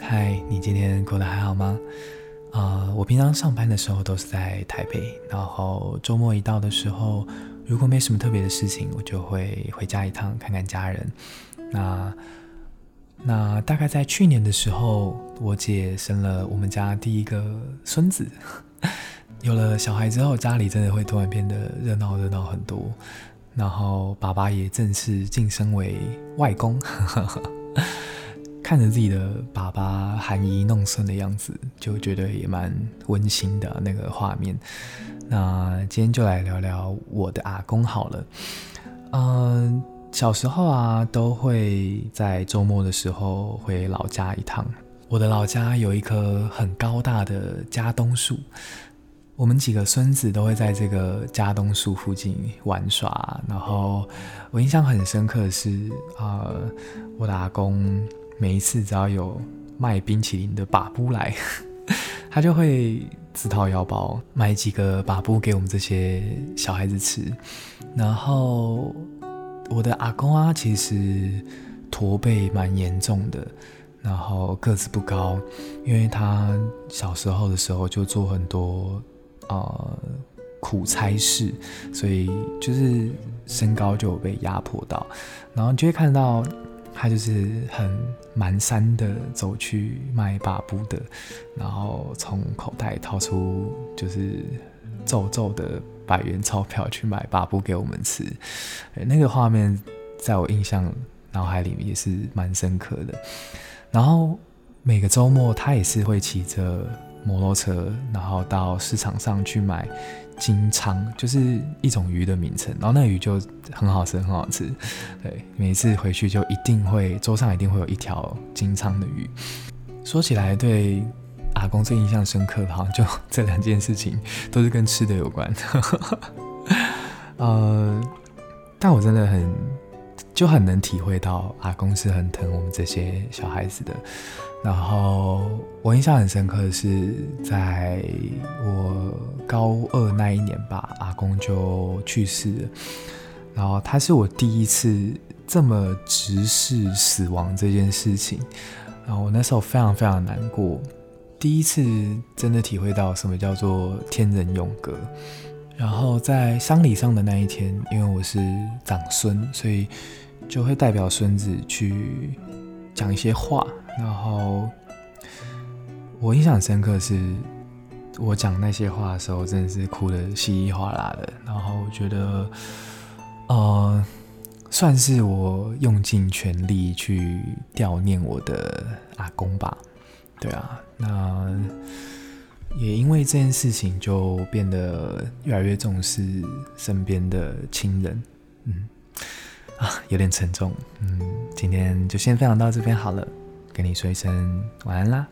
嗨，你今天过得还好吗？啊、我平常上班的时候都是在台北，然后周末一到的时候，如果没什么特别的事情，我就会回家一趟看看家人。那那大概在去年的时候，我姐生了我们家第一个孙子。有了小孩之后，家里真的会突然变得热闹热闹很多。然后爸爸也正式晋升为外公。看着自己的爸爸含饴弄孙的样子，就觉得也蛮温馨的那个画面。那今天就来聊聊我的阿公好了。嗯，小时候啊，都会在周末的时候回老家一趟。我的老家有一棵很高大的家冬树，我们几个孙子都会在这个家冬树附近玩耍。然后我印象很深刻的是，啊、我的阿公。每一次只要有卖冰淇淋的把布来，他就会自掏腰包买几个把布给我们这些小孩子吃。然后我的阿公啊，其实驼背蛮严重的，然后个子不高，因为他小时候的时候就做很多呃苦差事，所以就是身高就有被压迫到，然后就会看到。他就是很蹒跚的走去卖把布的，然后从口袋掏出就是皱皱的百元钞票去买把布给我们吃，那个画面在我印象脑海里面也是蛮深刻的。然后每个周末他也是会骑着摩托车，然后到市场上去买。金鲳就是一种鱼的名称，然后那鱼就很好吃，很好吃。对，每次回去就一定会桌上一定会有一条金鲳的鱼。说起来，对阿公最印象深刻的，好像就这两件事情都是跟吃的有关。呃，但我真的很就很能体会到阿公是很疼我们这些小孩子的。然后我印象很深刻的是，在我高二那一年吧，阿公就去世了。然后他是我第一次这么直视死亡这件事情，然后我那时候非常非常难过，第一次真的体会到什么叫做天人永隔。然后在丧礼上的那一天，因为我是长孙，所以就会代表孙子去讲一些话。然后我印象深刻是，我讲那些话的时候，真的是哭得稀里哗啦的。然后我觉得，呃，算是我用尽全力去悼念我的阿公吧。对啊，那也因为这件事情，就变得越来越重视身边的亲人。嗯，啊，有点沉重。嗯，今天就先分享到这边好了。跟你说一声晚安啦。